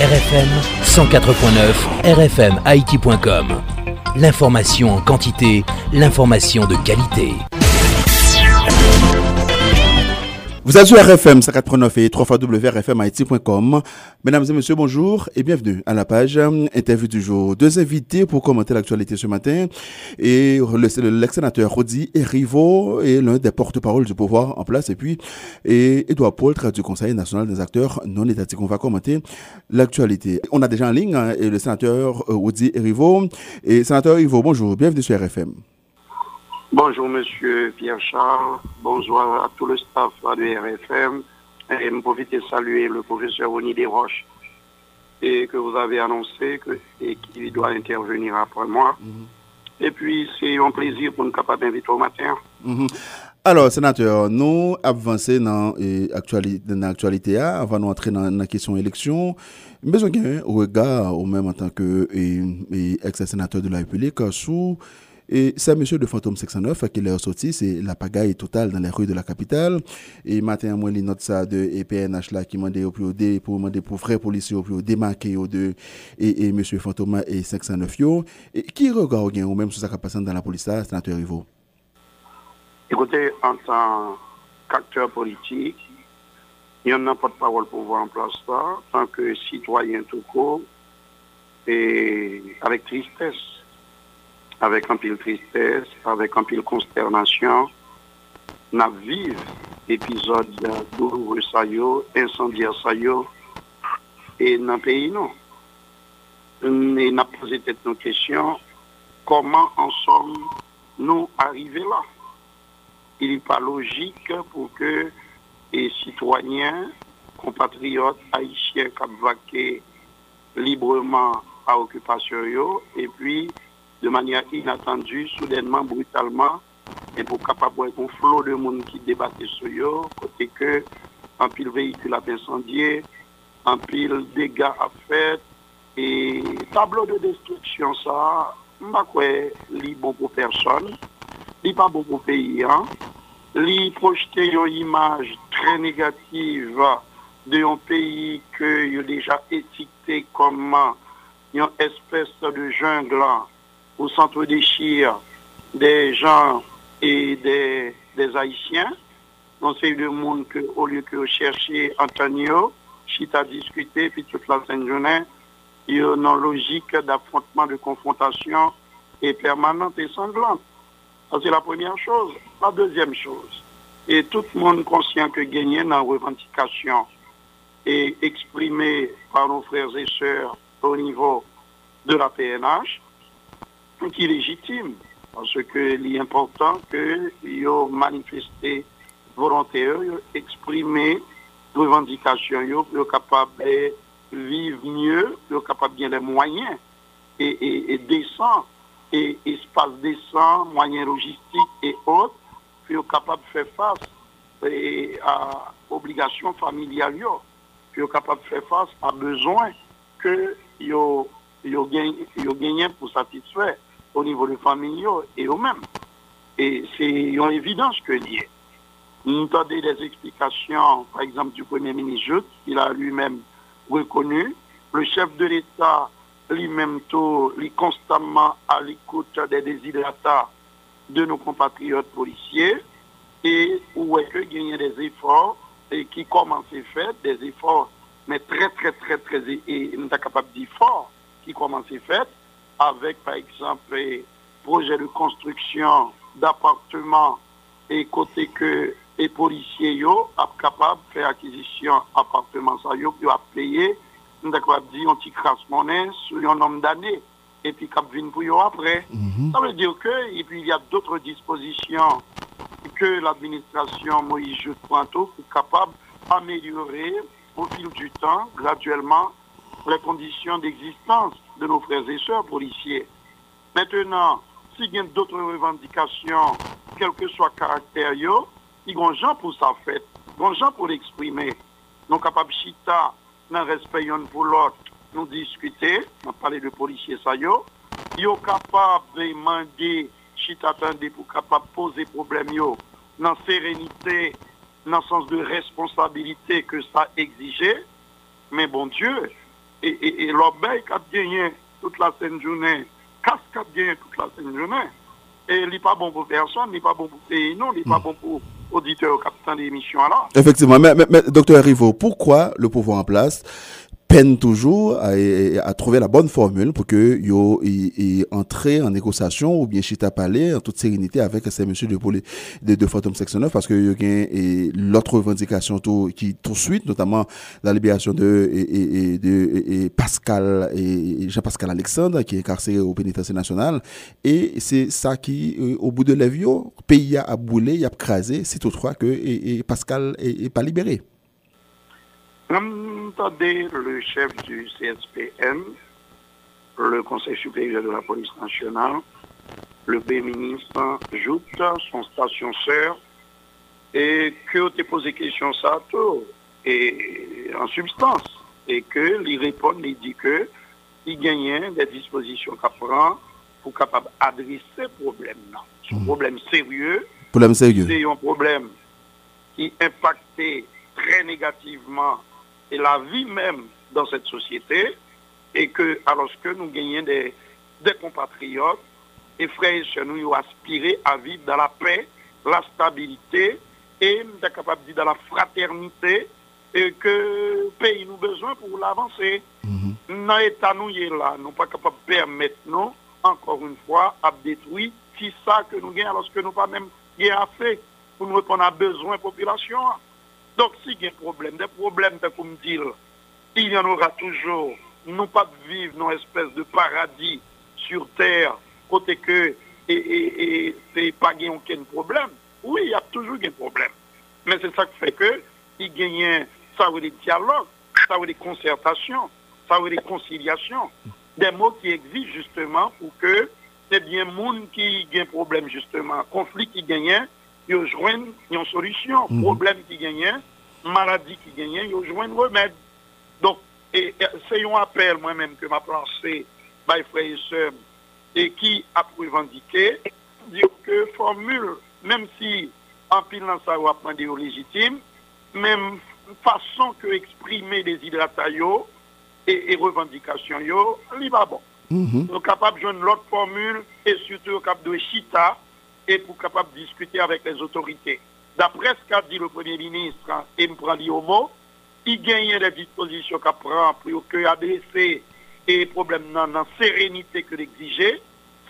RFM 104.9 RFMIT.com. L'information en quantité, l'information de qualité. Vous êtes sur RFM 189 et 3 wrfmit.com. Mesdames et messieurs, bonjour et bienvenue à la page euh, interview du jour. Deux invités pour commenter l'actualité ce matin. Et l'ex-sénateur Rodi Erivo est l'un des porte-parole du pouvoir en place. Et puis, et Edouard Paul, du Conseil national des acteurs non étatiques. On va commenter l'actualité. On a déjà en ligne hein, le sénateur euh, Rodi Erivo. Et sénateur Erivo, bonjour, bienvenue sur RFM. Bonjour, monsieur Pierre-Charles. Bonjour à tout le staff de RFM. Et me profite de saluer le professeur Oni Desroches et que vous avez annoncé que, et qu'il doit intervenir après moi. Mhm. Et puis, c'est un plaisir pour nous capables d'inviter au matin. Mhm. Alors, sénateur, nous avancer dans l'actualité avant d'entrer dans la question élection. Besoin d'un regard, au même en tant que ex-sénateur de la République, sous et c'est monsieur de Fantôme 609 qui est sorti, c'est la pagaille totale dans les rues de la capitale. Et matin, moi, les notes ça de EPNH là qui m'a au plus pour demander pour frères policiers au plus haut démarquer au deux et, et monsieur Fantôme et 609 yo. Et qui regarde ou même sur ça qui passe dans la police là, sénateur Rivo? Écoutez, en tant qu'acteur politique, il n'y a pas de parole pour voir en place ça, en tant que citoyen tout court, et avec tristesse avec un pile tristesse, avec un pile consternation, n'a vu épisode douloureux ça incendiaire ça et dans le pays non. Et posé cette nos questions, comment en sommes-nous arrivés là? Il n'est pas logique pour que les citoyens, compatriotes haïtiens qui librement à occupation et puis de manière inattendue, soudainement, brutalement, et pour capable un flot de monde qui débattait sur eux, côté que en pile véhicule a incendié, en pile dégâts à fait, et tableau de destruction, ça, m'a quoi, li bon pour personne, li pas bon pour pays, hein, li projeter une image très négative de un pays que a déjà étiqueté comme une espèce de jungle, au centre des chires des gens et des, Haïtiens. Donc c'est le monde que, au lieu que chercher Antonio, Chita discuter, puis toute la sainte journée, il y a une logique d'affrontement, de confrontation et permanente et sanglante. C'est la première chose. La deuxième chose, et tout le monde conscient que gagner dans la revendication et exprimé par nos frères et sœurs au niveau de la PNH, qui est légitime, parce que l'important que yo manifesté volontaire, exprimer revendications, yo, yo capable de vivre mieux, yo capable bien les moyens et, et, et décents, et espace décent, moyens logistiques et autres, yo capable de faire face à obligations familiales, yo capable de faire face à besoins que yo yo pour satisfaire au niveau des familles et eux-mêmes. Et c'est une évidence que lié. Nous avons des explications, par exemple, du Premier ministre, il a lui-même reconnu. Le chef de l'État, lui-même, est constamment à l'écoute des déshydratats de nos compatriotes policiers. Et où est-ce qu'il y a des efforts et qui commencent à faire, des efforts, mais très, très, très, très, et nous sommes capables d'efforts qui commencent à faire avec, par exemple, projet de construction d'appartements et côté que les policiers sont capables de faire acquisition d'appartements, ça yo, a payé, nous de dire un petit crasse monnaie sur un nombre d'années et puis cap vient pour eux après. Mhm. Ça veut dire que et puis il y a d'autres dispositions que l'administration Moïse Pointeau est capable d'améliorer au fil du temps, graduellement, les conditions d'existence de nos frères et sœurs policiers. Maintenant, s'il y a d'autres revendications, quel que soit le caractère, il y gens pour ça fait, des gens pour l'exprimer. Nous sommes capables chita, dans respect pour l'autre, nous discuter, on parler de policiers, ça y est. Ils sont capables de demander, chita pour capable poser problème, dans sérénité, dans le sens de responsabilité que ça exigeait. Mais bon Dieu, et, et l'obéi qui a gagné toute la scène journée, casse qui a gagné toute la scène journée, et il n'est pas bon pour personne, il n'est pas bon pour pays, non, il n'est pas bon pour auditeurs, capitaine d'émission alors. Effectivement, mais, mais, mais docteur Rivo, pourquoi le pouvoir en place peine toujours à, à, trouver la bonne formule pour que yo entrer en négociation ou bien chita parler en toute sérénité avec ces messieurs de de, de Phantom Section 9 parce que y a l'autre revendication tout, qui tout suite notamment la libération de et, de Pascal et Jean-Pascal Alexandre qui est incarcéré au pénitentiaire national et c'est ça qui euh, au bout de la vie pays a boulé, il a crasé c'est toutefois que et, Pascal est pas libéré. Entendez le chef du CSPN, le Conseil supérieur de la police nationale, le Premier ministre Joute, son station sœur, et que tu posé question ça tout, et en substance, et que lui répond, il dit que il gagne des dispositions qu'il prend pour capable adresser ce problème là. C'est un hmm. problème sérieux. Problème sérieux. C'est un problème qui impactait très négativement et la vie même dans cette société, et que alors que nous gagnons des, des compatriotes, et frères et nous aspirons à vivre dans la paix, la stabilité, et nous sommes capables de vivre dans la fraternité, et que le pays nous besoin pour l'avancer. Mm Dans l'état nous est là, nous pas capables de permettre, encore une fois, à détruire tout ça que nous gagnons, alors que nous pas même à fait pour nous répondre à besoin de la population. Donc, s'il y a un problème, des problèmes, comme dire, il y en aura toujours. Nous pas vivre dans une espèce de paradis sur terre, côté que, et, et, pas aucun problème. Oui, il y a toujours un problème. Mais c'est ça qui fait que, il gagne, ça veut des dialogues, ça veut des concertations, ça veut des conciliations, des mots qui existent justement pour que, c'est bien monde qui un problème justement, conflit qui gagne, ils joignent une solution. Mhm. Problème qui gagne, maladie qui gagne, ils joignent remède. Donc, c'est un appel moi-même que m'a lancé par frères et sœurs et qui a revendiqué, dire que formule, même si en pile dans ça, on des légitime, même façon que exprimer des hydratations et, et revendications, yo, li bon. Mm Nous capables de jouer l'autre formule et surtout capable de chita et pour capable de discuter avec les autorités. D'après ce qu'a dit le Premier ministre, hein, et me prend au mot, il gagne des dispositions qu'il prend pour que adresser les problèmes dans la sérénité que l'exigeait,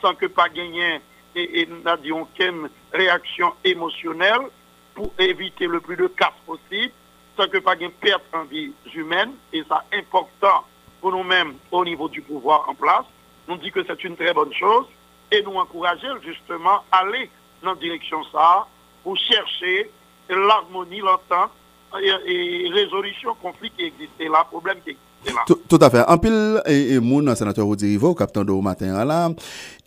sans que pas gagner et, n'a dit aucune réaction émotionnelle pour éviter le plus de cas possible, sans que pas gagner perte en vie humaine, et ça important pour nous-mêmes au niveau du pouvoir en place. Nous dit que c'est une très bonne chose et nous encourager justement à aller dans la direction ça pour chercher l'harmonie, l'entente et, résolution conflit qui existait là, problème qui existait. Tout, à fait. En pile, et, et sénateur Rodrigo, capitaine de matin là,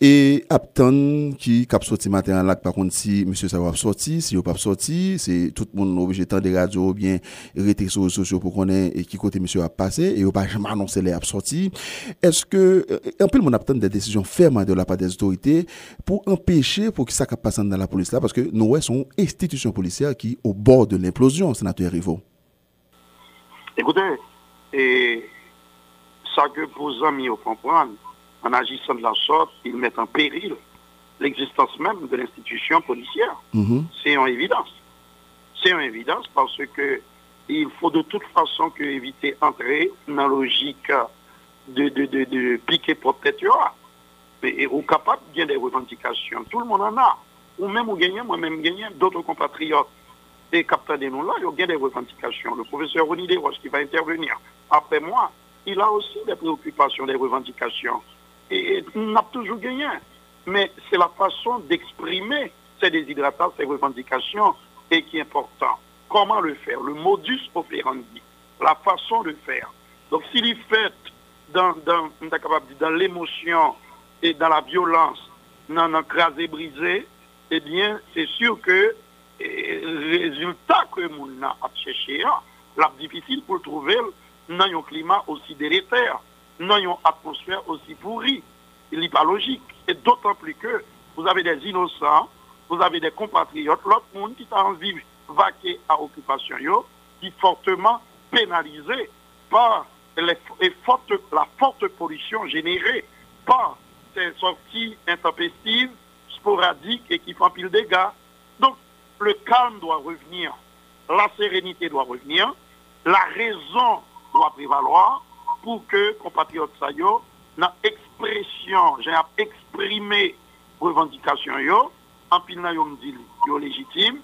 et Apton qui cap sorti matin là, par contre, si monsieur ça va sorti, si il pas sorti, c'est tout monde obligé de des radios ou bien rester sur les sociaux pour qu'on ait qui côté monsieur a passé et il pas jamais annoncé les sorti. Est-ce que, euh, en pile, mon attend des décisions fermes de la part des autorités pour empêcher, pour que ça passe dans la police là, parce que nous sommes institutions policières qui au bord de l'implosion, sénateur Rivo. Écoutez, et ça que vos amis comprennent, en agissant de la sorte, ils mettent en péril l'existence même de l'institution policière. Mm-hmm. C'est en évidence. C'est en évidence parce que il faut de toute façon que éviter d'entrer dans la logique de, de, de, de piquer protectorat. Mais ou capable bien des revendications. Tout le monde en a. Ou même ou gagner, moi-même gagner, d'autres compatriotes. Et capteurs de là, il y a des revendications. Le professeur Ronnie Desroches qui va intervenir après moi, il a aussi des préoccupations, des revendications. Et, on n'a toujours gagné. Mais c'est la façon d'exprimer ces déshydratats, ces revendications, et qui est important. Comment le faire? Le modus operandi, la façon de faire. Donc s'il est fait dans, dans, dans l'émotion et dans la violence, dans l'écrasé brisé, eh bien, c'est sûr que résultat que nous avons cherché, c'est difficile pour trouver dans un climat aussi délétère, dans une atmosphère aussi pourrie. Il n'est pas logique. Et d'autant plus que vous avez des innocents, vous avez des compatriotes, l'autre monde qui a envie de vaquer à occupation, qui est fortement pénalisé par la forte pollution générée par ces sorties intempestives, sporadiques et qui font pile dégâts. Donc, le calme doit revenir, la sérénité doit revenir, la raison doit prévaloir pour que compatriotes saillot na expression, j'ai exprimé revendication yo, en pile yo dit yo légitime,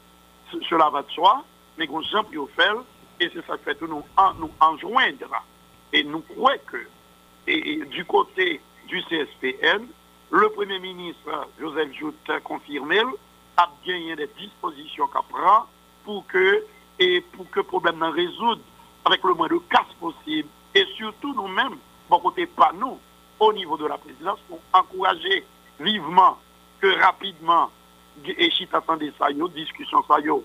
cela va de soi, mais qu'on Jean fait, et c'est ça qui fait nous, nous enjoindre. Et nous croyons que, et, du côté du CSPN, le Premier ministre Joseph Jout a confirmé, a des dispositions qu'il prend pour que, et pour que le problème n'en résoudre avec le moins de casse possible. Et surtout nous-mêmes, bon côté pas nous, au niveau de la présidence, pour encourager vivement que rapidement, et Chita ça, discussion ça, yo,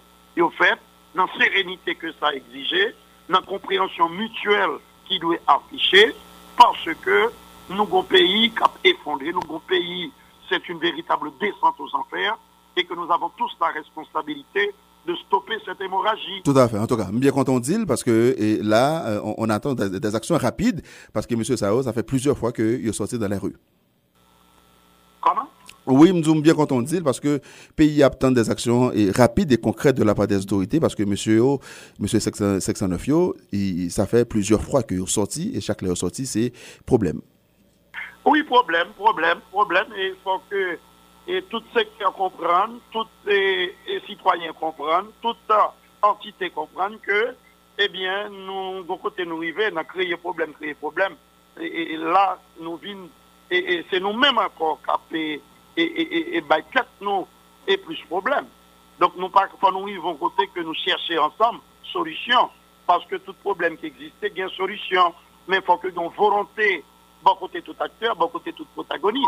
fait, dans la sérénité que ça exigeait, dans la compréhension mutuelle qui doit afficher, parce que nous un pays qui a effondré, nous un pays, c'est une véritable descente aux enfers, et que nous avons tous la responsabilité de stopper cette hémorragie. Tout à fait. En tout cas, bien content dit parce que là, euh, on, attend des, actions rapides parce que M. Sao, ça fait plusieurs fois qu'il est sorti dans les rues. Comment? Oui, nous sommes bien contents de parce que le pays attend des actions rapides et concrètes de la part des autorités parce que monsieur, monsieur 609, ça fait plusieurs fois qu'il est sorti et chaque fois est sorti, c'est problème. Oui, problème, problème, problème. Et il faut que et tout secteur comprennent, tous les, citoyens comprennent, toute entité comprennent que, eh bien, nous, de côté nous arrivons, nous créé problème, créé problème. Et, là, nous venons, et, c'est nous-mêmes encore qui et, et, et, nous, et plus problème. Donc, nous, pas, nous arrivons côté que nous cherchons ensemble solution, parce que tout problème qui existait, il y a une solution. Mais il faut que nous volonté, bon côté tout acteur, bon côté tout protagoniste,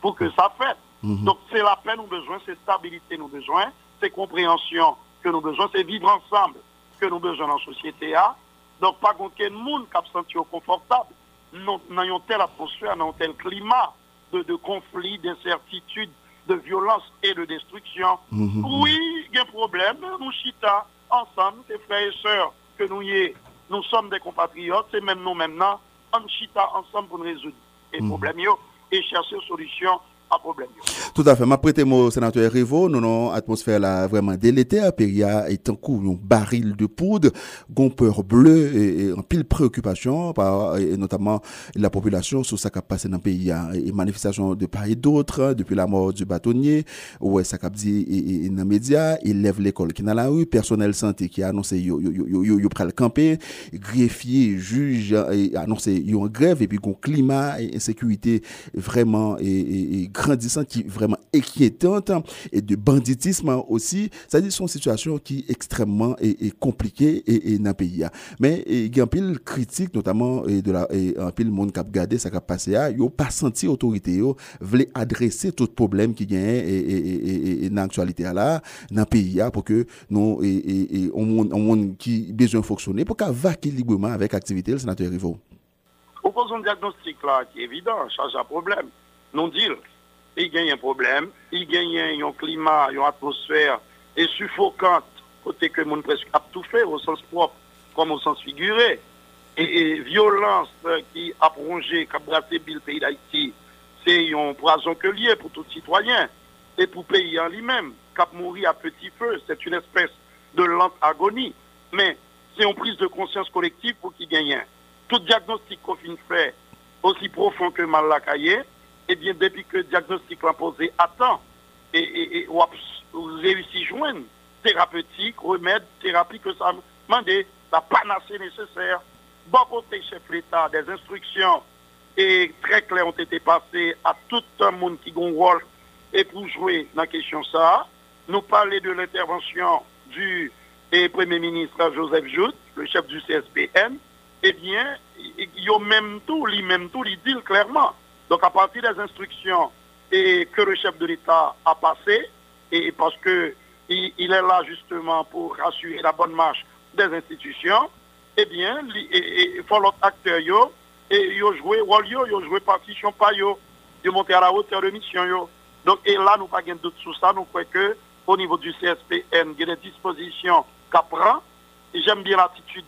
pour que ça fasse. Mhm. Donc c'est la paix nous besoin, c'est stabilité nous besoin, c'est compréhension que nous besoin, c'est vivre ensemble que nous besoin dans la société. Donc pas quel monde qui a senti confortable. Nous avons telle atmosphère, dans tel climat de, de conflit, d'incertitude, de violence et de destruction. Mhm. Oui, il y a un problème. Nous chita ensemble, ces frères et sœurs que nous y est, nous sommes des compatriotes, c'est même nous maintenant, on chita ensemble pour nous résoudre les mhm. problèmes et chercher une tout à fait. Ma prêté mot sénateur Rivo, nous avons atmosphère là vraiment délétère. Péria est en cours un baril de poudre, gon peur bleue et, en pile préoccupation et notamment la population sur ce qui a passé dans le pays. Et manifestation de part et d'autre depuis la mort du bâtonnier. Ouais, ça a dit et, dans les médias, il lève l'école qui est dans la rue, personnel santé qui a annoncé yo yo yo le camper, greffier, juge et annoncé yo en grève et puis gon climat et insécurité vraiment et, et grandissant qui est vraiment inquiétante et de banditisme aussi. Ça dit, c'est une situation qui est extrêmement et, compliquée et, dans le pays. Mais il y a un pile critique, notamment et de la, et un pile monde qui a regardé ça qui a passé, il n'a pas senti autorité, il voulait adresser tout problème qui y et, dans l'actualité là, dans le pays, pour que nous, et, et, monde qui besoin de fonctionner, pour qu'il vaquer librement avec l'activité, le sénateur Rivo. Vous posez un diagnostic là qui est évident, change un problème. Non dire il y a un problème, il y a un climat, une atmosphère et suffocante, côté que monde presque a tout fait au sens propre comme au sens figuré. Et, violence qui a prolongé, qui a brassé le pays d'Haïti, c'est un poison que lié pour tout citoyen et pour le pays en lui-même. Cap mourir à petit feu, c'est une espèce de lente agonie. Mais c'est une prise de conscience collective pour qu'il gagne. Tout diagnostic qu'on fait, aussi profond que mal la eh bien, depuis que le diagnostic l'a et, et on réussi à joindre thérapeutique, remède, thérapie que ça demande, la panacée nécessaire. Bon côté chef l'État, des instructions et très claires ont été passées à tout un rôle et pour jouer dans la question ça. Nous parler de l'intervention du Premier ministre Joseph Jout, le chef du CSPN, eh bien, il a même tout, il même tout, il dit clairement. Donc à partir des instructions que le chef de l'État a passées, et parce que il, est là justement pour assurer la bonne marche des institutions, eh bien, il faut l'autre acteur, yo, et yo joué rôle yo, yo joué partition pas yo, de monter à la hauteur de mission. Donc, et là, nous pas de doute sur ça, nous croyons que au niveau du CSPN, il y a des dispositions qu'à prend. Et j'aime bien l'attitude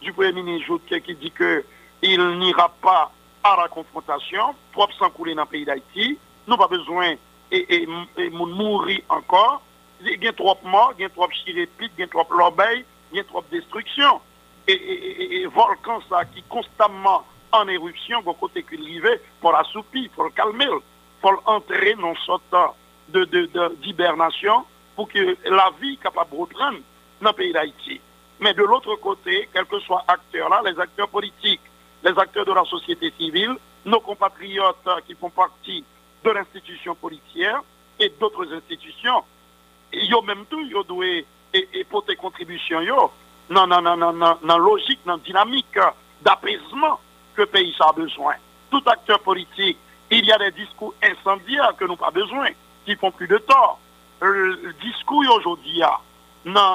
du Premier ministre qui dit que il n'ira pas à la confrontation, propre sans couler dans le pays d'Haïti. Nous pas besoin et, mourir encore. Il y a trop morts, il y a trop de chirépite, il y a trop d'obéis, il y a trop de destruction. Et, et, volcan ça qui constamment en éruption, au côté qu'il arrive, pour l'assoupir, pour le calmer, pour l'entrer dans sorte de, d'hibernation pour que la vie capable de reprendre dans le pays d'Haïti. Mais de l'autre côté, quels que soient acteurs là, les acteurs politiques, les acteurs de la société civile, nos compatriotes qui font partie de l'institution policière et d'autres institutions, ils ont même tout, ils doivent et, porter contribution yo, dans la logique, dans la dynamique d'apaisement que le pays a besoin. Tout acteur politique, il y a des discours incendiaires que nous n'avons pas besoin, qui font plus de tort. Le discours aujourd'hui,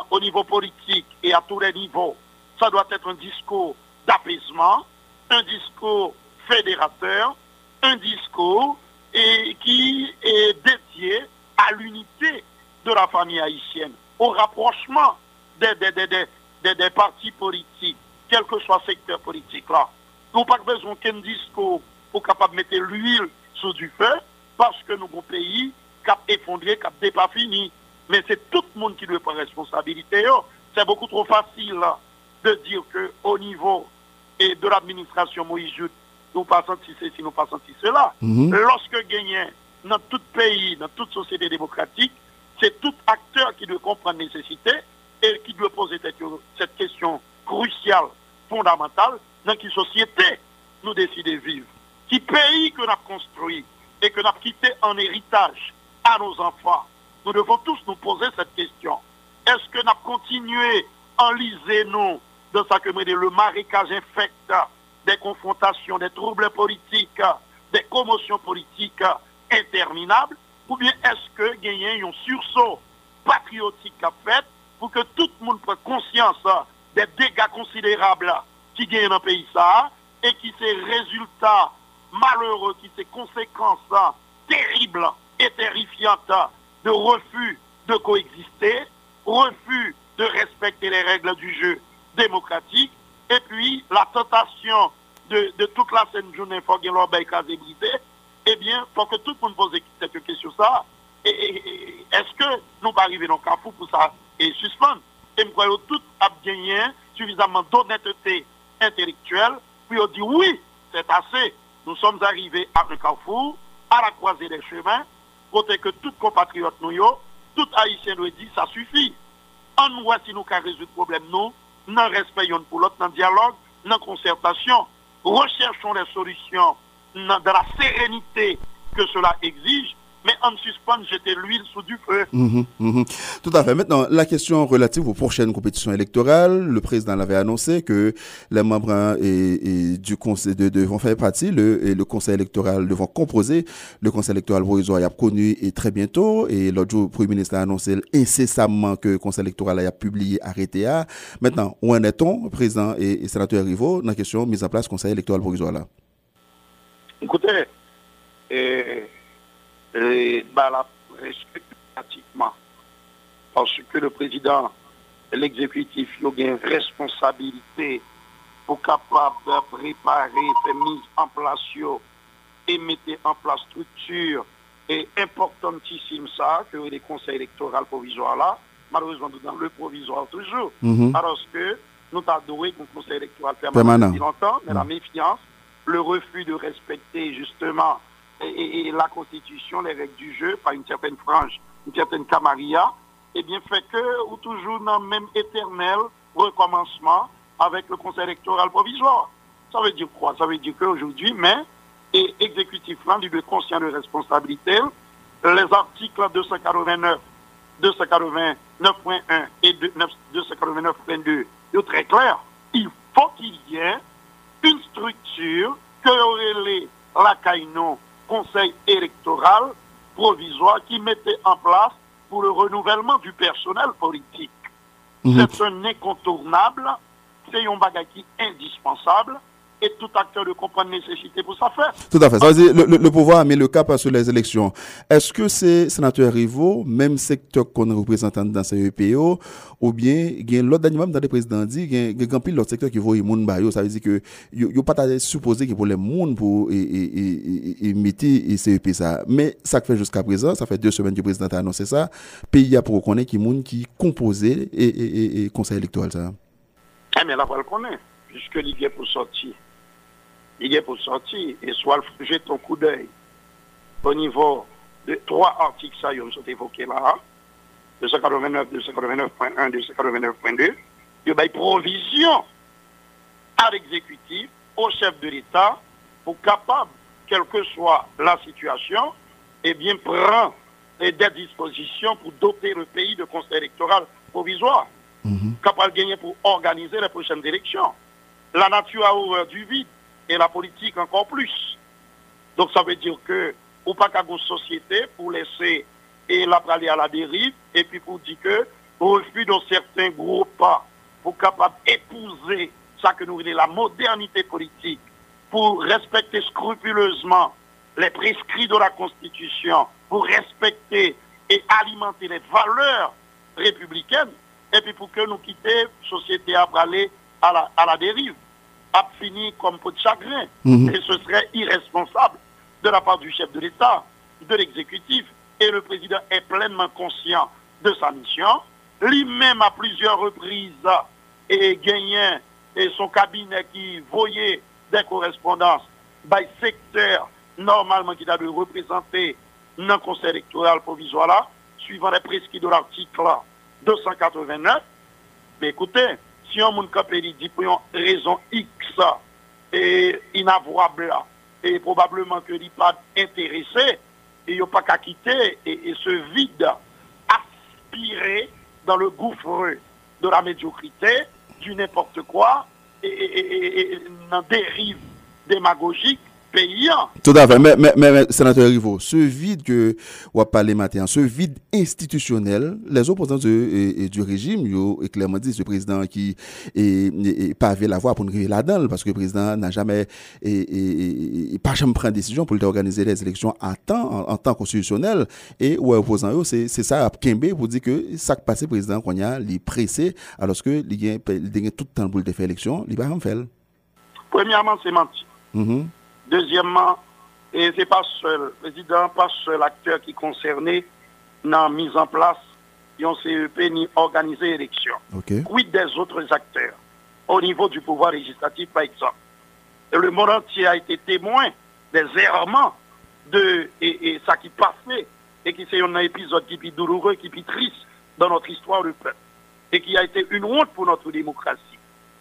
au niveau politique et à tous les niveaux, ça doit être un discours d'apaisement, un discours fédérateur, un discours et qui est dédié à l'unité de la famille haïtienne, au rapprochement des, des, des, partis politiques, quel que soit le secteur politique là. Nous pas besoin qu'un discours pour capable mettre l'huile sous du feu, parce que nous, pays, cap effondré, cap pas fini. Mais c'est tout le monde qui doit prendre responsabilité. C'est beaucoup trop facile de dire que au niveau et de l'administration Moïse nous pas senti ceci, nous pas senti cela. Mhm. Lorsque gagné dans tout pays, dans toute société démocratique, c'est tout acteur qui doit comprendre la nécessité et qui doit poser cette, question cruciale, fondamentale, dans quelle société nous décidons de vivre. Qui pays que nous avons construit et que nous avons quitté en héritage à nos enfants. Nous devons tous nous poser cette question. Est-ce que nous avons continué à enliser nous de ça que le marécage infecte des confrontations, des troubles politiques, des commotions politiques interminables, ou bien est-ce que gagner un sursaut patriotique a fait pour que tout le monde prenne conscience des dégâts considérables qui gagnent dans le pays ça, et qui ces résultats malheureux, qui ces conséquences terribles et terrifiantes de refus de coexister, refus de respecter les règles du jeu démocratique, et puis la tentation de, toute la scène journée, faut qu'il y eh bien, faut que tout le monde pose cette question ça. Est-ce que nous pas arriver dans le carrefour pour ça? Et suspendre Et nous croyons tout a gagné suffisamment d'honnêteté intellectuelle pour dire oui, c'est assez. Nous sommes arrivés à un carrefour, à la croisée des chemins, côté que tout compatriote nous, tout haïtien nous dit ça suffit. En voit si nous résoudre le problème, nous, dans respect pour l'autre, dans dialogue, dans concertation. Recherchons des solutions dans la sérénité que cela exige mais en suspend jeter l'huile sous du feu. Mhm, mhm. Tout à fait. Maintenant, la question relative aux prochaines compétitions électorales, le président l'avait annoncé que les membres hein, et, du conseil de, devront faire partie, le, et le conseil électoral devront composer le conseil électoral provisoire a connu et très bientôt. Et l'autre jour, le Premier ministre a annoncé incessamment que le conseil électoral a publié arrêté à. Maintenant, où en est-on, président et, sénateur Rivo, dans la question mise en place du conseil électoral provisoire là? Écoutez, et et bah, la pratiquement. Parce que le président et l'exécutif ont une responsabilité pour capable de préparer, faire mise en place et mettre en place structure et importantissime ça, que les conseils électoraux provisoires là, malheureusement dans le provisoire toujours, mhm. parce que nous avons doué le conseil électoral permanent depuis longtemps, mais la mhm. méfiance, le refus de respecter justement et, la Constitution, les règles du jeu, par une certaine frange, une certaine camarilla, eh bien, fait que, ou toujours dans le même éternel recommencement avec le Conseil électoral provisoire. Ça veut dire quoi? Ça veut dire qu'aujourd'hui, mais, et exécutif là, du conscient de responsabilité, les articles 289, 289.1 et 289.2 sont très clairs. Il faut qu'il y ait une structure que aurait la CAINO conseil électoral provisoire qui mettait en place pour le renouvellement du personnel politique. Mhm. C'est un incontournable, c'est un bagage indispensable, et tout acteur de comprendre nécessité pour ça faire. Tout à fait. Ça veut dire le, le, pouvoir a mis le cap sur les élections. Est-ce que c'est sénateur Rivo, même secteur qu'on représente dans ces EPO, ou bien il y a l'autre animal dans les présidents dit, il y a un l'autre secteur qui voit les gens, ça veut dire que il n'y a pas supposé qu'il pour les gens pour mettre CEP ça. Mais ça fait jusqu'à présent, ça fait deux semaines que le président a annoncé ça, pays a pour reconnaître qu'il y a des gens qui composé et, conseil électoral ça. Eh mais là, on le connaît, puisque est pour sortir il est pour sortir et soit jeter un coup d'œil au niveau de trois articles ça, ont sont évoqués là, 289, 289.1, 289.2, il y a provision à l'exécutif, au chef de l'État, pour capable, quelle que soit la situation, et eh bien prendre des dispositions pour doter le pays de conseil électoral provisoire, mm-hmm. capable de gagner pour organiser les prochaines élections. La nature a ouvert du vide et la politique encore plus. Donc ça veut dire que, ou pas qu'à une société pour laisser et la à la dérive, et puis pour dire que refus dans certains groupes pour capable d'épouser ça que nous voulons la modernité politique, pour respecter scrupuleusement les prescrits de la Constitution, pour respecter et alimenter les valeurs républicaines, et puis pour que nous quittions la société à aller à la, à la dérive a fini comme peau de chagrin. Mhm. Et ce serait irresponsable de la part du chef de l'État, de l'exécutif. Et le président est pleinement conscient de sa mission. Lui-même, à plusieurs reprises, et gagné et son cabinet qui voyait des correspondances by secteur normalement qui doit représenter dans le conseil électoral provisoire là, suivant les prescrits de l'article 289. Mais écoutez, si on moun kapè dit pour une raison X et inavouable et probablement que n'est pas intéressé, et a pas qu'à quitter et, ce vide aspirer dans le gouffre de la médiocrité, du n'importe quoi, et, et, et, dérive démagogique tout à fait. Mais, mais, mais, sénateur Rivo, ce vide que on va parler maintenant, ce vide institutionnel, les opposants du, du régime, yo, clairement dit, ce président qui est, pas avait la voix pour nous là-dedans, parce que le président n'a jamais, et, pas jamais pris décision pour organiser les élections à temps, en, temps constitutionnel. Et ouais, opposant c'est, c'est ça, Kembe, pour dire que ça qui passe, président, qu'on a, il pressé, alors que il a tout le temps pour faire l'élection, il va pas faire. Premièrement, c'est menti. Mm-hmm. Deuxièmement, et c'est pas seul, président, pas seul acteur qui est concerné dans la mise en place d'un CEP ni organiser l'élection. Okay. Quid des autres acteurs? Au niveau du pouvoir législatif, par exemple. le monde entier a été témoin des errements de et, ça qui passait et qui c'est un épisode qui est douloureux, qui est triste dans notre histoire du peuple et qui a été une honte pour notre démocratie.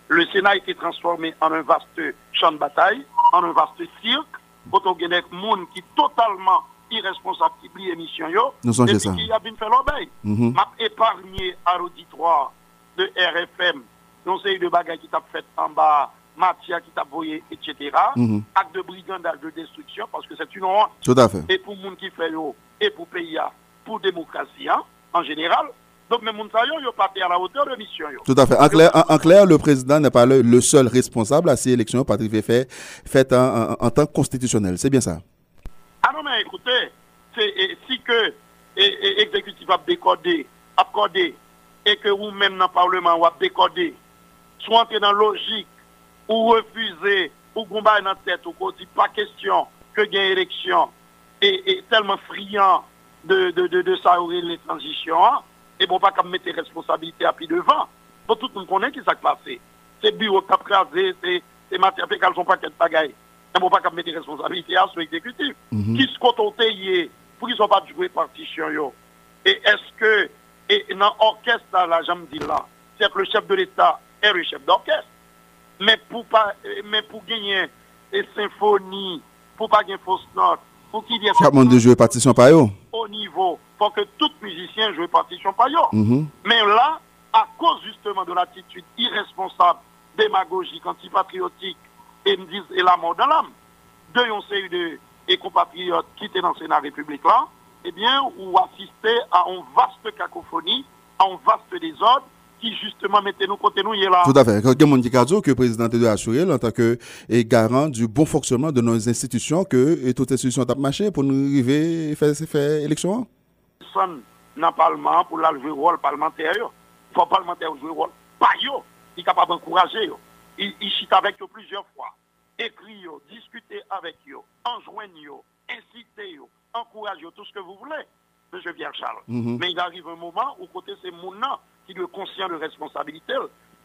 Le Sénat a été transformé en un vaste champ de bataille en un vaste cirque, a des gens qui totalement irresponsables qui plient l'émission, et puis qui a bien fait l'obéi. M'a épargné à l'auditoire de RFM, non c'est de bagages qui t'a fait en bas, Mathia qui t'a voyé, etc. Mm Acte de brigandage, de destruction, parce que c'est une honte. Tout à fait. Et pour les gens qui fait et pour pays, pour démocratie, hein, en général, donc, même Mounsayon, il pas à la hauteur de mission. Tout à fait. En clair, en, clair le président n'est pas le, seul responsable à ces élections pas fait faites en, en, tant que constitutionnel. C'est bien ça? Ah non, mais écoutez, si que l'exécutif a décodé, accordé, et que vous-même dans le Parlement, avez décodé, soit entrer dans la logique, ou refuser, ou combattre dans la tête, ou dit pas question que ait élection, et, tellement friand de, de, de, de ça, les transitions, et bon, pas qu'à mettre responsabilités à pied devant. Pour tout le monde connaît qui s'est passé. C'est bureau qui a crasé, c'est matières fécales sont pas qu'elle bagaille. Et bon, pas qu'à mettre responsabilités à ce exécutif. Mhm. Qui se contente pour qu'ils ne soient pas jouer partition, yo? Et est-ce que, et dans l'orchestre, là, j'aime dire là, c'est que le chef de l'État est le chef d'orchestre. Mais pour pas, mais pour gagner des symphonies, pour pas gagner fausse note, pour qu'il y ait... Chaque monde de jouer partition par eux. Au niveau faut que tout musicien joue partition paillot. Mm Mais là, à cause justement de l'attitude irresponsable, démagogique, antipatriotique, et me disent, et la mort dans l'âme, de yon série de et compatriotes qui étaient dans le Sénat République là, eh bien, ou assister à une vaste cacophonie, à un vaste désordre, qui justement mettait nous côté nous là. Tout à fait. Il y a qui a que le président de assuré en tant que garant du bon fonctionnement de nos institutions, que toutes les institutions ont marché pour nous arriver à faire, faire élection. Dans le Parlement pour la jouer rôle parlementaire. Il faut parlementaire jouer rôle. Pas yo, il est capable d'encourager. Il, il chite avec eux plusieurs fois. Écrit, discuter avec eux, enjoignez, inciter, encourager tout ce que vous voulez. M. Pierre Charles. Mhm. Mais il arrive un moment où côté c'est mon qui est conscient de responsabilité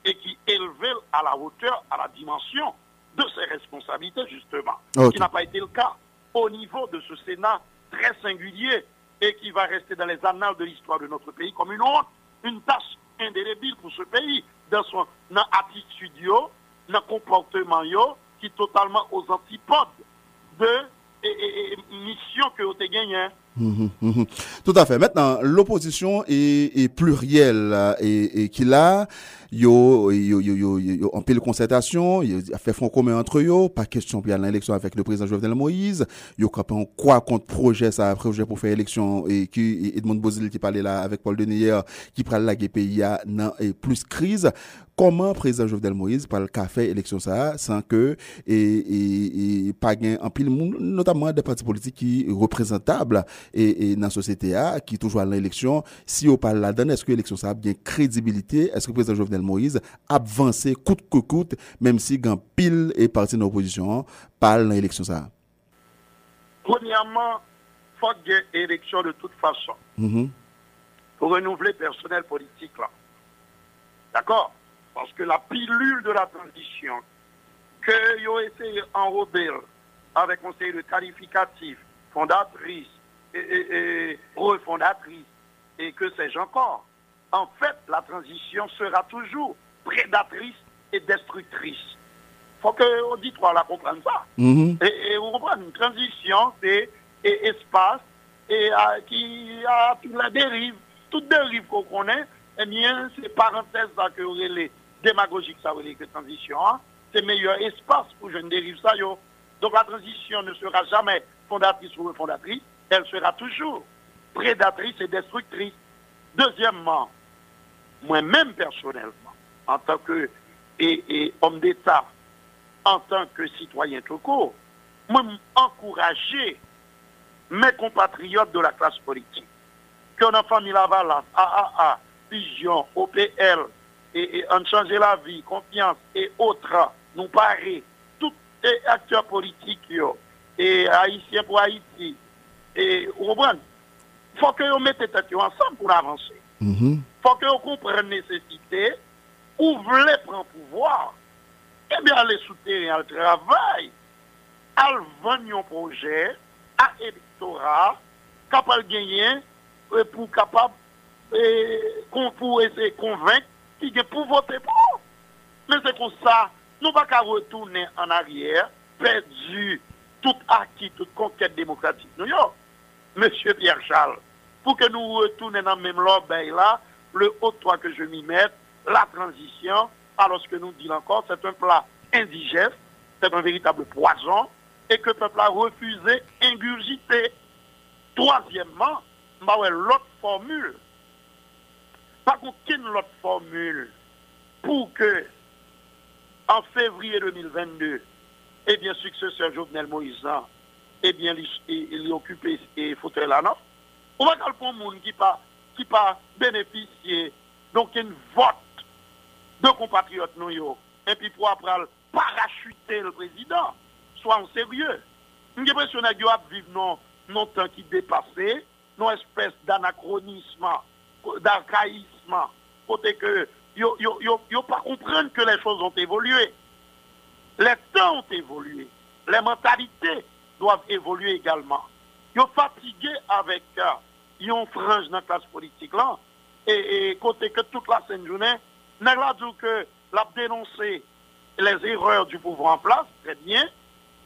et qui élève à la hauteur, à la dimension de ses responsabilités, justement. Ce qui n'a pas été le cas au niveau de ce Sénat très singulier et qui va rester dans les annales de l'histoire de notre pays comme une honte, une tâche indélébile pour ce pays, dans son attitude, dans comportement qui est totalement aux antipodes de mission que vous avez gagnée. Mhm, mhm. Tout à fait. Maintenant, l'opposition est, plurielle et, et qu'il a, yo, yo, yo, yo, yo, en pile concertation, il a fait front commun entre eux, pas question pour l'élection avec le président Jovenel Moïse, yo on quoi contre projet ça, projet pour faire élection et qui Edmond Bozil qui parlait là avec Paul Denis qui prend la pays dans plus crise Koman prezident Jovenel Moïse pal ka fe eleksyon sa san ke e, e, e pa gen anpil moun, notamman de parti politik ki reprezentable e, e nan sosete a, ki toujwa lan eleksyon, si yo pal la dan, eske eleksyon sa ap gen kredibilite, eske prezident Jovenel Moïse ap vanse kout koukout, menm si gen pil e parti nan oposisyon pal lan eleksyon sa. Premiyaman, fok gen eleksyon de tout fason. Mm -hmm. Pou renouvle personel politik la. D'akor? Parce que la pilule de la transition que ont essayé d'enrober avec conseil de qualificatif, fondatrice et, refondatrice, et que sais-je encore, en fait, la transition sera toujours prédatrice et destructrice. Il faut que l'auditoire la comprenne ça. Mm-hmm. et, vous comprenez, une transition, c'est espace et, qui a toute la dérive, toute dérive qu'on connaît, eh bien, c'est parenthèse là que les démagogique, ça veut dire que transition, hein. c'est meilleur espace pour je ne dérive ça. Yo. Donc la transition ne sera jamais fondatrice ou fondatrice, elle sera toujours prédatrice et destructrice. Deuxièmement, moi-même personnellement, en tant que et, homme d'État, en tant que citoyen tout court, moi encourager mes compatriotes de la classe politique, qu'on a famille Lavalas, AAA, Vision, OPL, et, en changer la vie, confiance et autres, nous paraît, tous les acteurs politiques, et haïtiens pour Haïti, et vous comprenez, il faut que vous mettez tête ensemble pour avancer. Il mm-hmm. faut que vous compreniez la nécessité, ou voulez prendre pouvoir, et eh bien aller soutenir le travail, à vendre un projet, à électorat, capable de gagner, pour capable, pour essayer de convaincre qui est pour voter pour. Mais c'est comme ça, nous ne pouvons pas retourner en arrière, perdu tout acquis, toute conquête démocratique. Nous, Monsieur Pierre Charles, pour que nous retournions dans le même l'obéi là, le haut toit que je m'y mette, la transition, alors ce que nous disons encore, c'est un plat indigeste, c'est un véritable poison, et que le peuple a refusé, ingurgité. Troisièmement, l'autre formule pas aucune autre formule pour que, en février 2022, eh bien, successeur Jovenel Moïse, eh bien, il, occupe et fauteuil là, non? On va le monde qui pas, qui pas bénéficier, donc, une vote de compatriotes, nous, et puis pour après parachuter le président, soit en sérieux. Une l'impression que nous vivre non temps qui dépassé, non espèce d'anachronisme, d'archaïsme, côté que yo, pas comprendre que les choses ont évolué. Les temps ont évolué. Les mentalités doivent évoluer également. Yo fatigué avec euh, yon frange dans la classe politique là. Et, côté que toute la scène journée, n'a que l'a dénoncé les erreurs du pouvoir en place, très bien,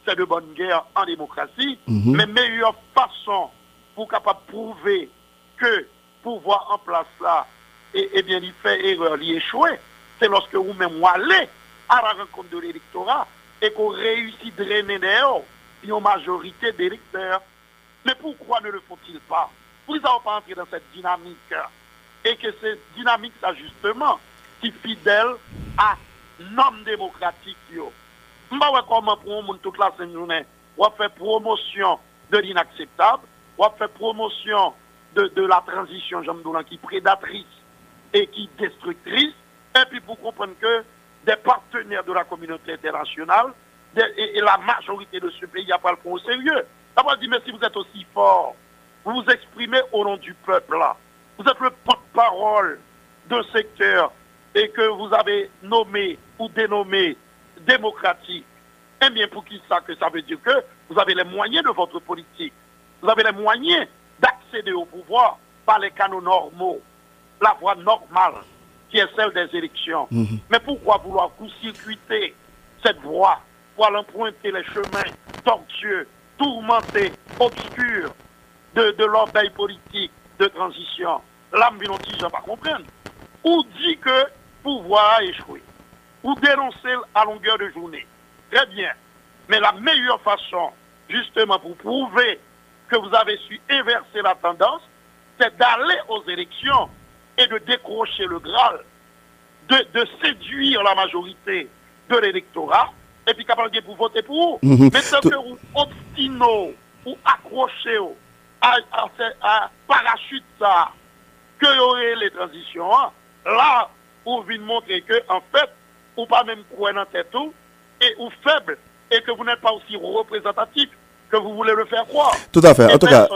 c'est de bonne guerre en démocratie, mhm. mais meilleure façon pour capable prouver que pouvoir en place là et, eh bien, il fait erreur, il échoue, c'est lorsque vous-même allez à la rencontre de l'électorat et qu'on réussit à drainer une majorité d'électeurs. Mais pourquoi ne le font-ils pas? Pourquoi ils n'ont pas entrer dans cette dynamique Et que cette dynamique, ça justement, fidèle à normes démocratiques. Yo. Mba ouais comment pour monde toute la journée, on fait promotion de l'inacceptable, on fait promotion de, la transition, j'aime qui est prédatrice et qui est destructrice, et puis pour comprendre que des partenaires de la communauté internationale et, la majorité de ce pays n'a pas le fond au sérieux. D'abord dit, mais si vous êtes aussi fort, vous vous exprimez au nom du peuple là, vous êtes le porte-parole d'un secteur et que vous avez nommé ou dénommé démocratique, eh bien pour qui ça que ça veut dire que vous avez les moyens de votre politique, vous avez les moyens d'accéder au pouvoir par les canaux normaux, la voie normale qui est celle des élections. Mhm. Mais pourquoi vouloir court-circuiter cette voie pour emprunter les chemins tortueux, tourmentés, obscurs de, de politique de transition? L'âme ne va pas comprendre. Ou dit que pouvoir a échoué. Ou dénoncer à longueur de journée. Très bien. Mais la meilleure façon, justement, pour prouver que vous avez su inverser la tendance, c'est d'aller aux élections et de décrocher le Graal, de, séduire la majorité de l'électorat, et puis capable pour voter pour vous. Mhm. Mais que vous obstinez ou accrochez à, à, parachute ça, que y aurait les transitions, hein, là, vous venez montrer que, en fait, ou pas même croire dans tête tout, et ou faible, et que vous n'êtes pas aussi représentatif que vous voulez le faire croire. Tout à fait. en tout cas.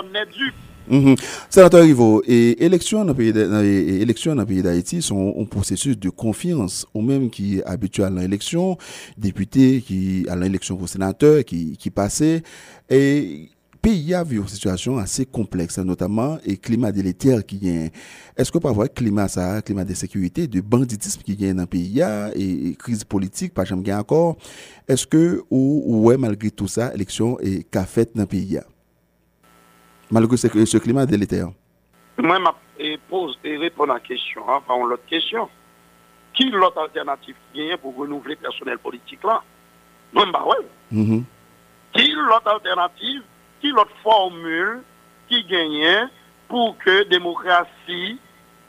Mm Sénateur Rivo, et élections dans le pays d'Haïti sont un processus de confiance, ou même qui est habitué à l'élection, député qui à l'élection pour sénateur qui, qui passait, et pays a vu une situation assez complexe, notamment et climat délétère qui vient. Est-ce que parfois climat ça, climat de sécurité, de banditisme qui vient dans le pays et, crise politique, par exemple, encore. Est-ce que ou ouais malgré tout ça, élection est qu'a fait dans le pays malgré ce, ce climat délétère Moi, je pose et réponds à la question, hein, par l'autre question. Qui l'autre alternative qui pour renouveler le personnel politique là? Moi, bah ouais. Mm-hmm. Qui l'autre alternative, qui l'autre formule qui gagnait pour que démocratie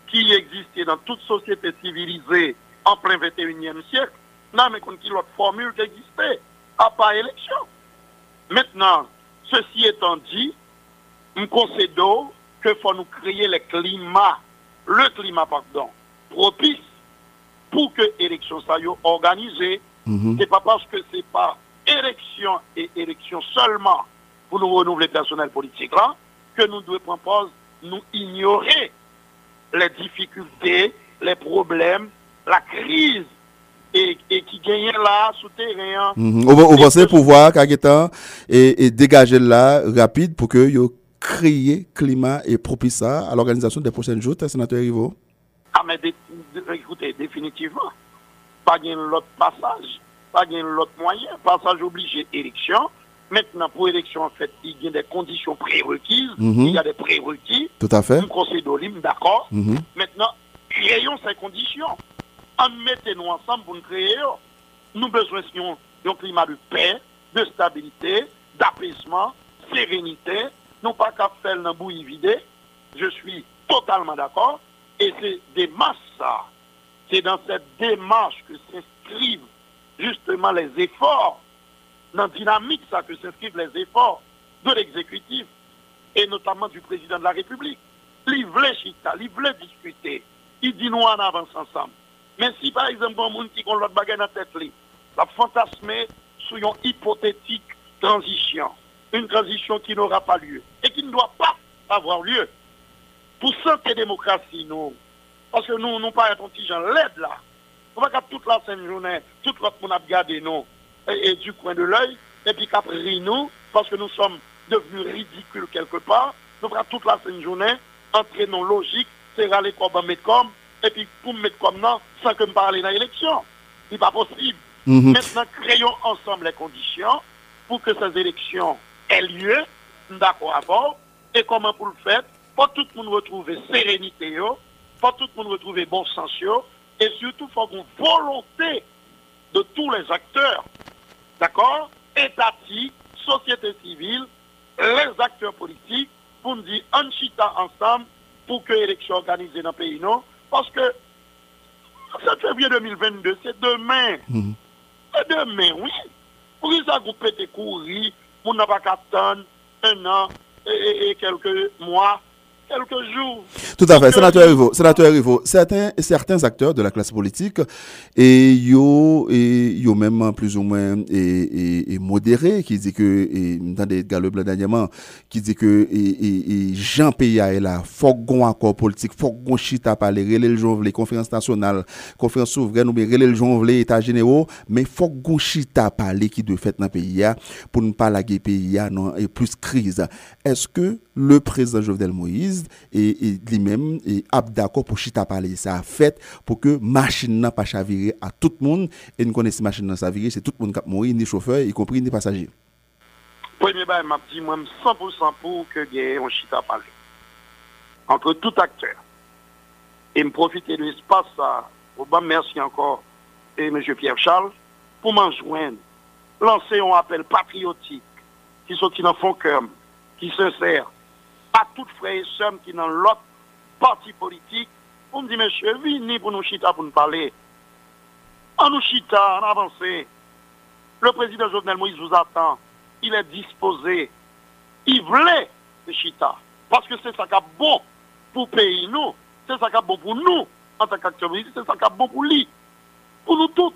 qui existait dans toute société civilisée en plein 21e siècle, non, mais qui l'autre formule qui existait, à pas élection. Maintenant, ceci étant dit, nous concédons que faut nous créer le climat, le climat, pardon, propice pour que l'élection soit organisée. Mm C'est pas parce que c'est pas élection et élection seulement pour nous renouveler le personnel politique là, que nous devons pas nous ignorer les difficultés, les problèmes, la crise et, qui gagne là sous terrain. Mm On essayer pouvoir et, et dégager là rapide pour que créer climat et propice à l'organisation des prochaines jours, sénateur Rivo? Ah, mais écoutez, définitivement, pas de l'autre passage, pas de l'autre moyen, passage obligé, élection. Maintenant, pour élection, en fait, il y a des conditions prérequises, mhm. il y a des prérequis. Tout à fait. Un conseil d'Olim, d'accord. Mhm. Maintenant, créons ces conditions. En mettez-nous ensemble pour nous créer. Nous besoin d'un climat de paix, de stabilité, d'apaisement, sérénité, non pas qu'à faire dans bouillie vidée. Je suis totalement d'accord. Et c'est des masses, ça. C'est dans cette démarche que s'inscrivent justement les efforts, dans la dynamique ça que s'inscrivent les efforts de l'exécutif et notamment du président de la République. Il chita, il voulait discuter, il dit nous en avance ensemble. Mais si par exemple un monde qui a l'autre baguette dans la tête, la fantasmer sur une hypothétique transition, une transition qui n'aura pas lieu et qui ne doit pas avoir lieu. Pour santé démocratie, nous, parce que nous, nous pas être gens l'aide là. On va toute la scène journée, tout le monde a regardé nous, et, du coin de l'œil, et puis qu'après nous, parce que nous sommes devenus ridicules quelque part, nous va toute la scène journée, entrer dans logique, c'est râler comme mettre comme, et puis pour me mettre comme non, sans que me parler dans l'élection. C'est pas possible. Mhm. Maintenant, créons ensemble les conditions pour que ces élections aient lieu, d'accord avant, et comment pour le faire, pour tout le monde retrouver sérénité, pour tout le monde retrouver bon sens, et surtout, il faut une volonté de tous les acteurs, d'accord, étatiques, société civile, les acteurs politiques, pour nous dire en chita ensemble pour que l'élection organisée dans le pays, non, parce que 7 février 2022, c'est demain. Mhm. C'est demain, oui. Pour ça, vous pétez courir, vous n'avez pas qu'attendre un an et, et quelques mois quelques jours. Tout à fait, sénateur Rivo, sénateur Rivo, certains, certains acteurs de la classe politique, et yo, et yo même plus ou moins et, et, modéré, qui dit que, et, dans des galops dernièrement, qui dit que et, et, Jean Péa est là, faut qu'on accord politique, faut qu'on chita parler, relais le jonvlé, conférence nationale, conférence souveraine, ou bien relais le jonvlé, état généraux, mais faut qu'on chita parler qui doit faire dans le pays, pour ne pas laguer pays, non, et plus crise. Est-ce que le président Jovenel Moïse et, lui-même est d'accord pour chita parler ça fait pour que machine n'a pas chaviré à tout le monde. Et nous connaissons machine n'a chaviré c'est tout le monde qui a mourir ni chauffeur y compris ni passager premier bail m'a dit moi 100% pour que gagne on chita parler. Entre tout acteur. Et me profiter de l'espace bon merci encore et M. Pierre Charles pour m'en joindre lancer un appel patriotique qui sortit dans fond cœur qui sincère à toutes frères et sœurs qui dans l'autre parti politique, on dit, monsieur, venez pour nous chita pour nous parler. En nous chita, en avancé. Le président Jovenel Moïse vous attend. Il est disposé. Il voulait le chita. Parce que c'est ça qui est bon pour le pays, nous. C'est ça qui est bon pour nous, en tant qu'acteurs C'est ça qui est bon pour lui. Pour nous tous.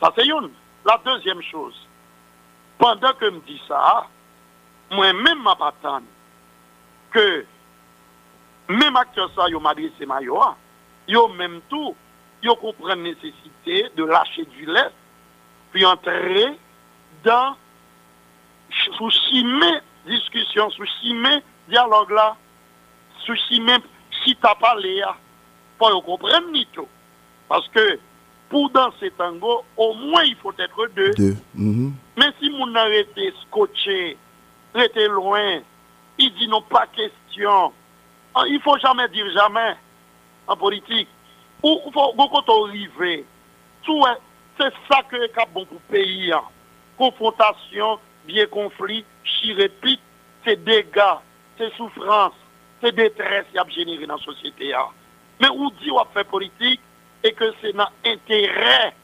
Ça, c'est une. La deuxième chose. Pendant que je me dis ça, moi-même, ma patane, que même acteurs ça, yo m'adressé mayo, yo même tout, yo comprennent nécessité de lâcher du lait, puis entrer dans sous chimé discussion, sous chimé dialogue là, sous chimé si t'as parlé, pour yo comprendre ni tout. Parce que pour danser tango, au moins il faut être deux. deux. Mm-hmm. Mais si mon arrêté scotché, rester loin, il dit non, pas question. Ah, il faut jamais dire jamais en politique. Ou quand arriver. C'est ça que est bon pour le pays. Hein. Confrontation, bien conflit, chirépite, c'est dégâts, c'est souffrance, c'est détresse qui a généré dans la société. Hein. Mais où dit on fait politique et que c'est dans l'intérêt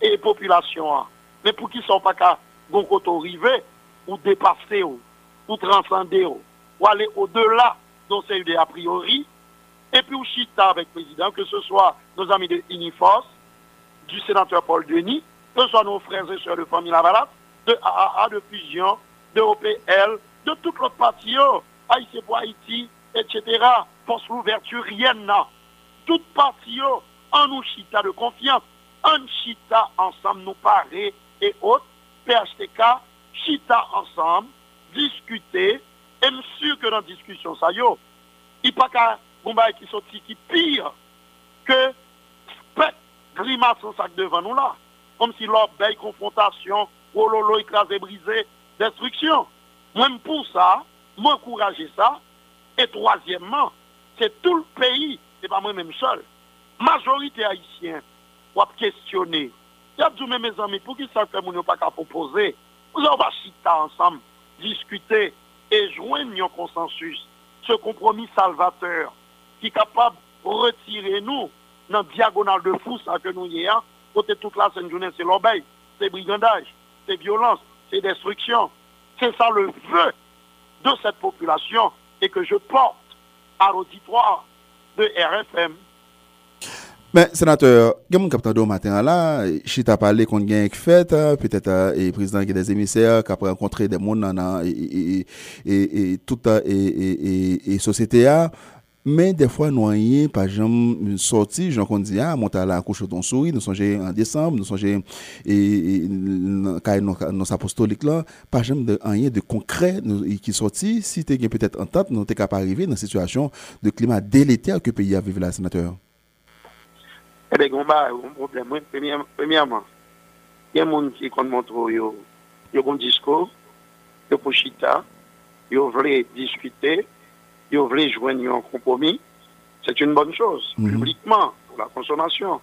et la population. Hein. Mais pour qu'ils ne sont pas qu'à arriver ou dépasser ou, ou transcender ou aller au-delà de ces idées a priori, et puis au chita avec le président, que ce soit nos amis de Unifos, du sénateur Paul Denis, que ce soit nos frères et sœurs de famille Lavalat, de AAA, de Fusion, de OPL, de toutes les parties, Haïti pour Haïti, etc. Force l'ouverture, rien n'a. Toutes parties, en nous chita de confiance, en chita ensemble, nous parer et autres, PHTK, chita ensemble, discuter, et sûr que dans la discussion, ça y est, il n'y a pas qu'un qui sorti qui pire que spec grimace en sac devant nous là. Comme si l'or belle confrontation, oh lolo écrasé, brisé, destruction. Même pour ça, m'encourager ça. Et troisièmement, c'est tout le pays, c'est pas moi-même seul. Majorité haïtienne, pour questionner. Il y a mes amis, pour qui ça fait mon pas qu'à proposer? Vous allez chiter ensemble, discuter et joindre un consensus, ce compromis salvateur qui est capable de retirer nous dans la diagonale de fou ça que nous y côté toute la scène journée, c'est l'obéi, c'est brigandage, c'est violence, c'est destruction. C'est ça le vœu de cette population et que je porte à l'auditoire de RFM mais, sénateur, a mon capitaine au matin là, je t'ai parlé qu'on gagne fait, peut-être, le président qui des émissaires, qui a rencontré des gens dans, et, et, et, et, toute, et, et, et, société Mais des fois, nous avons par exemple sorti, j'en dit, ah, à la couche ton souris, nous sommes en décembre, nous sommes et, nos apostoliques là, exemple, de rien de concret qui sorti, si tu peut-être en tête, nous sommes capable d'arriver dans une situation de climat délétère que le pays a vécu là, sénateur. Eh bien, il y a un problème. Premièrement, il y a des gens qui montrent qu'ils ont un discours, ils ont chita, ils veulent discuter, ils veulent joindre un compromis. C'est une bonne chose, mhm. publiquement, pour la consommation.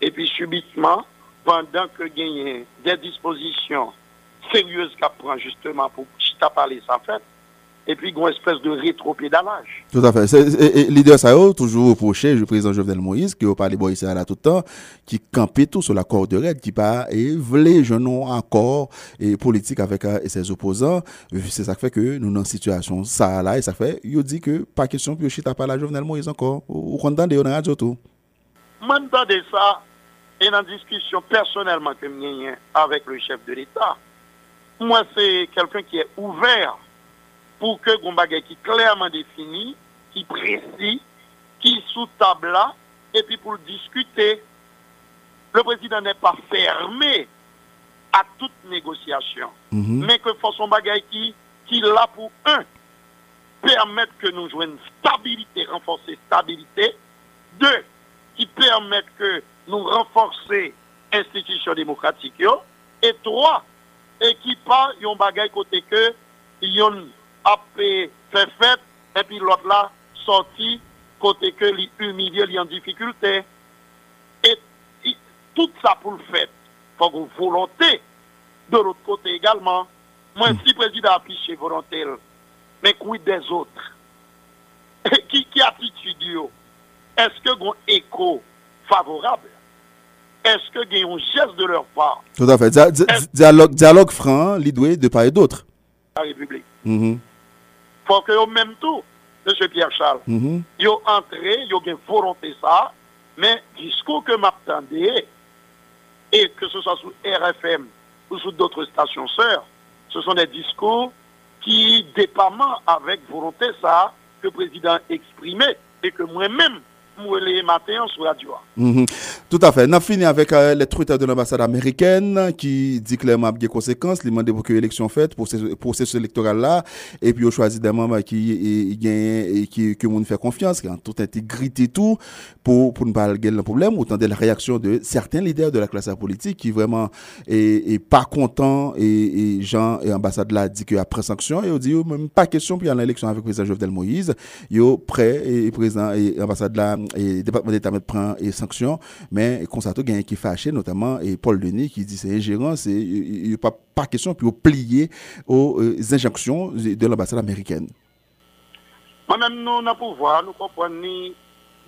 Et puis, subitement, pendant que a des dispositions sérieuses qu'on prend justement pour chita parler sa fête, et puis une espèce de rétro-pédalage. Tout à fait. L'idée, ça a toujours reproché le président Jovenel Moïse, qui a parlé de là tout le temps, qui campait tout sur l'accord de règle, qui pas et voulait un accord et politique avec euh, ses opposants. C'est ça qui fait que nous dans une situation ça là, et ça fait, il dit que pas question puis chita pas la Jovenel Moïse encore. Ou content de la radio tout. Moi, de ça, et dans discussion personnellement que j'ai avec le chef de l'État, moi, c'est quelqu'un qui est ouvert pour que Gombagay qui clairement défini, qui précis, qui sous table là, et puis pour discuter. Le président n'est pas fermé à toute négociation, mhm. mais que son bagage qui, qui là pour un, permettre que nous jouions stabilité, renforcer stabilité. Deux, qui permettent que nous renforcer institutions démocratiques. Et trois, et qui pas un bagage côté que yon a fait fête, et puis l'autre là, sorti, côté que li humilié, li en difficulté. Et, tout ça pour le fait, faut une volonté de l'autre côté également. Moi, mm. si le président a affiché volonté, mais quid des autres? Qui, qui attitude Est-ce que un écho favorable? Est-ce que y a un geste de leur part? Tout à fait. dialogue, dialogue franc, l'idée de part et d'autre. La République. Mm-hmm faut que même tout, M. Pierre Charles, mm -hmm. yo entré, yo une volonté ça, mais discours que m'attendais, et que ce soit sous RFM ou sous d'autres stations sœurs, ce sont des discours qui dépendent avec volonté ça que le président exprimait et que moi-même les. Mhm. Tout à fait. On a fini avec euh, les tweets de l'ambassade américaine qui dit clairement des conséquences. Il demande pour que l'élection faite pour ce processus électoral là. Et puis, on choisit des membres qui gagnent et qui, que fait confiance, qui ont toute intégrité tout pour, pour ne pas avoir le problème. Autant de la réaction de certains leaders de la classe politique qui vraiment est, pas content et, et Jean et l'ambassade là dit qu'après sanction, et on dit, même pas question puis a l'élection avec le président Jovenel Moïse. Est prêt et président et l'ambassade là et département d'État prend et sanctions, mais constate gain qui fâché, notamment et Paul Denis qui dit c'est ingérence et il pas, pas question pour plier aux euh, injonctions de l'ambassade américaine. Moi-même, nous, le pouvoir, nous comprenons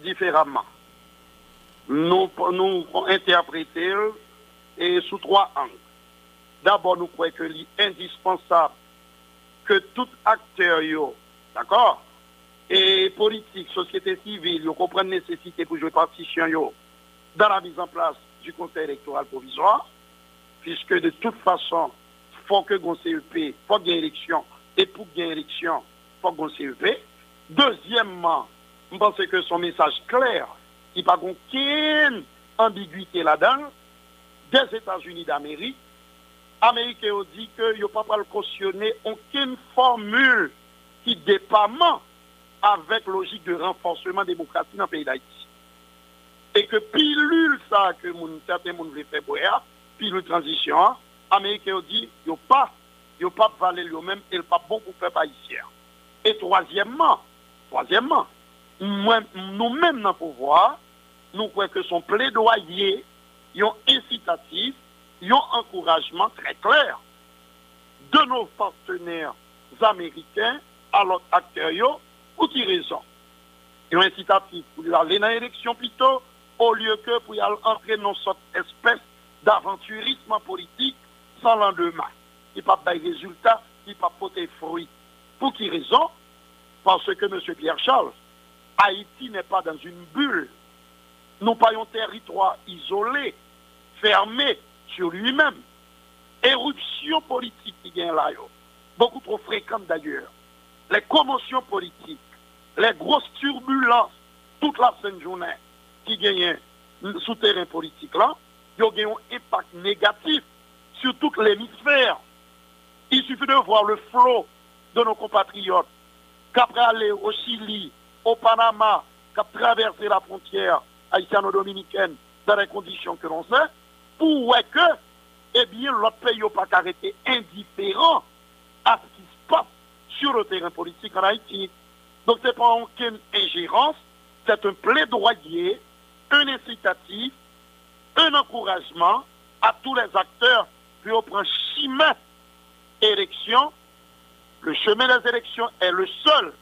différemment. Nous, nous interprétons et sous trois angles. D'abord, nous croyons que est indispensable que tout acteur, d'accord, et politique, société civile, ils comprennent la nécessité pour jouer partition dans la mise en place du conseil électoral provisoire, puisque de toute façon, il faut que le CEP, faut qu'il élection, et pour qu'il y ait élection, il faut ait CEP. Deuxièmement, je pense que son message clair, il n'y a pas aucune ambiguïté là-dedans, des États-Unis d'Amérique, Amérique a dit qu'il n'y a pas le cautionner aucune formule qui dépend avec logique de renforcement démocratique dans le pays d'Haïti. Et que pilule ça que certains gens veulent faire boire, pilule transition, Américains ont dit, il n'y a pas, il pas valer eux-mêmes et pas bon pour faire haïtien. Et troisièmement, troisièmement, nous-mêmes dans le pouvoir, nous croyons que son plaidoyer, un incitatif, un encouragement très clair de nos partenaires américains à l'autre acteur pour qui raison Il y a un incitatif pour aller dans l'élection plutôt, au lieu que pour aller entrer dans cette espèce d'aventurisme politique sans lendemain. Il n'y a pas de résultat, il n'y a pas de fruits. Pour qui raison? Parce que, M. Pierre Charles, Haïti n'est pas dans une bulle. Nous pas un territoire isolé, fermé sur lui-même. Éruption politique qui vient là, beaucoup trop fréquente d'ailleurs les commotions politiques, les grosses turbulences, toute la semaine journée qui gagnent sous terrain politique là, ils ont un impact négatif sur tout l'hémisphère. Il suffit de voir le flot de nos compatriotes qu'après aller au Chili, au Panama, qu'à traverser la frontière haïtiano-dominicaine dans les conditions que l'on sait, pour que, eh bien, l'autre pays n'a pas arrêté indifférent à ce qui se passe sur le terrain politique en Haïti. Donc ce n'est pas aucune ingérence, c'est un plaidoyer, un incitatif, un encouragement à tous les acteurs pour prendre chemin élection le chemin des élections est le seul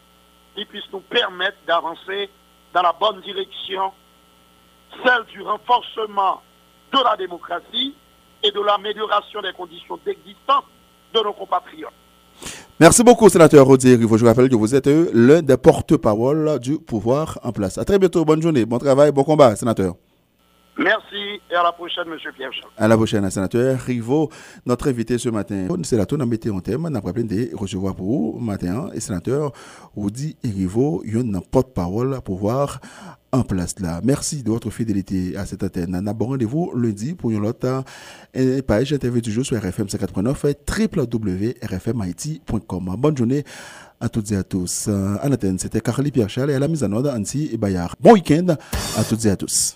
qui puisse nous permettre d'avancer dans la bonne direction, celle du renforcement de la démocratie et de l'amélioration des conditions d'existence de nos compatriotes. Merci beaucoup, sénateur Rodier Je vous rappelle que vous êtes l'un des porte-parole du pouvoir en place. À très bientôt. Bonne journée, bon travail, bon combat, sénateur. Merci et à la prochaine, M. Pierre Charles. À la prochaine, sénateur Rivo, notre invité ce matin. C'est la tourne en thème. On a de recevoir pour vous matin. Et sénateur Rodi Rivo, il y a une porte-parole pour pouvoir en place là. Merci de votre fidélité à cette antenne. On a bon rendez-vous lundi pour une autre euh, page interview du jour sur RFM 59 www.rfmhaiti.com. Bonne journée à toutes et à tous. À l'antenne, c'était Carly Pierre et à la mise en ordre, Anti et Bayard. Bon week-end à toutes et à tous.